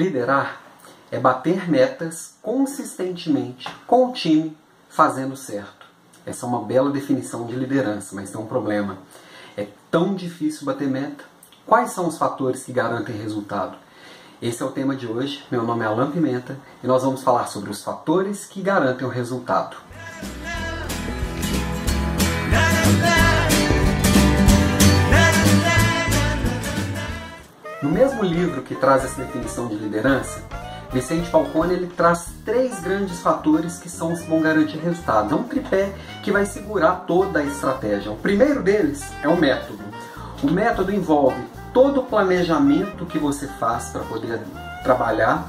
Liderar é bater metas consistentemente com o time fazendo certo. Essa é uma bela definição de liderança, mas tem um problema. É tão difícil bater meta. Quais são os fatores que garantem resultado? Esse é o tema de hoje. Meu nome é Alan Pimenta e nós vamos falar sobre os fatores que garantem o resultado. Mesmo livro que traz essa definição de liderança, Vicente Falcone ele traz três grandes fatores que são os que vão garantir resultados. É um tripé que vai segurar toda a estratégia. O primeiro deles é o método. O método envolve todo o planejamento que você faz para poder trabalhar,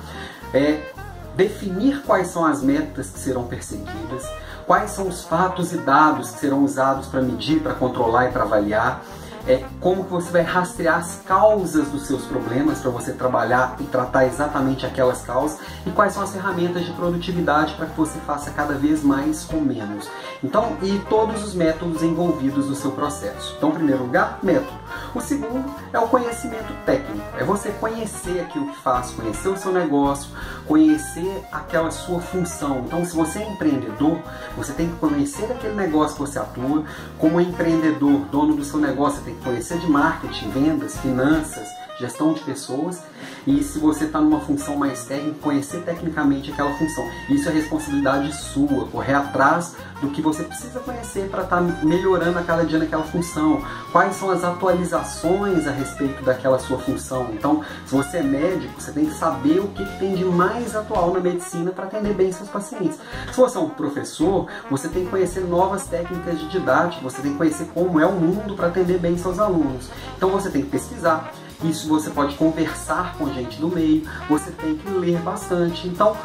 é definir quais são as metas que serão perseguidas, quais são os fatos e dados que serão usados para medir, para controlar e para avaliar é como que você vai rastrear as causas dos seus problemas para você trabalhar e tratar exatamente aquelas causas e quais são as ferramentas de produtividade para que você faça cada vez mais com menos. Então, e todos os métodos envolvidos no seu processo. Então, em primeiro lugar, método. O segundo é o conhecimento técnico. É você conhecer aquilo que faz, conhecer o seu negócio, conhecer aquela sua função. Então, se você é empreendedor, você tem que conhecer aquele negócio que você atua. Como empreendedor, dono do seu negócio, você tem conhecer de marketing, vendas, finanças, gestão de pessoas e se você está numa função mais técnica, conhecer tecnicamente aquela função. Isso é responsabilidade sua, correr atrás do que você precisa conhecer para estar tá melhorando a cada dia naquela função. Quais são as atualizações a respeito daquela sua função. Então, se você é médico, você tem que saber o que tem de mais atual na medicina para atender bem seus pacientes. Se você é um professor, você tem que conhecer novas técnicas de didática, você tem que conhecer como é o mundo para atender bem seus alunos. Então, você tem que pesquisar isso você pode conversar com gente do meio, você tem que ler bastante. Então,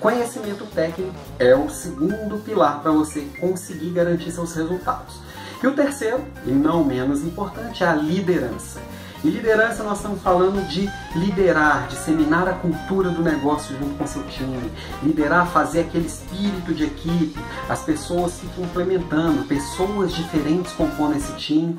conhecimento técnico é o segundo pilar para você conseguir garantir seus resultados. E o terceiro, e não menos importante, é a liderança. E liderança nós estamos falando de liderar, disseminar a cultura do negócio junto com seu time, liderar, fazer aquele espírito de equipe, as pessoas se complementando, pessoas diferentes compondo esse time,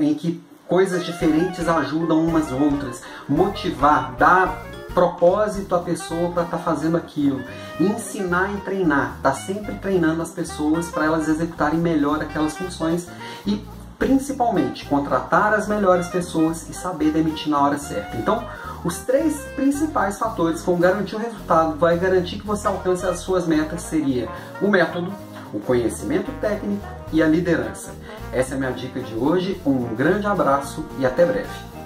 em que coisas diferentes ajudam umas outras, motivar, dar propósito à pessoa para estar tá fazendo aquilo, ensinar e treinar, tá sempre treinando as pessoas para elas executarem melhor aquelas funções e principalmente contratar as melhores pessoas e saber demitir na hora certa. Então, os três principais fatores que vão garantir o resultado, vai garantir que você alcance as suas metas seria o método, o conhecimento técnico e a liderança. Essa é a minha dica de hoje. Um grande abraço e até breve.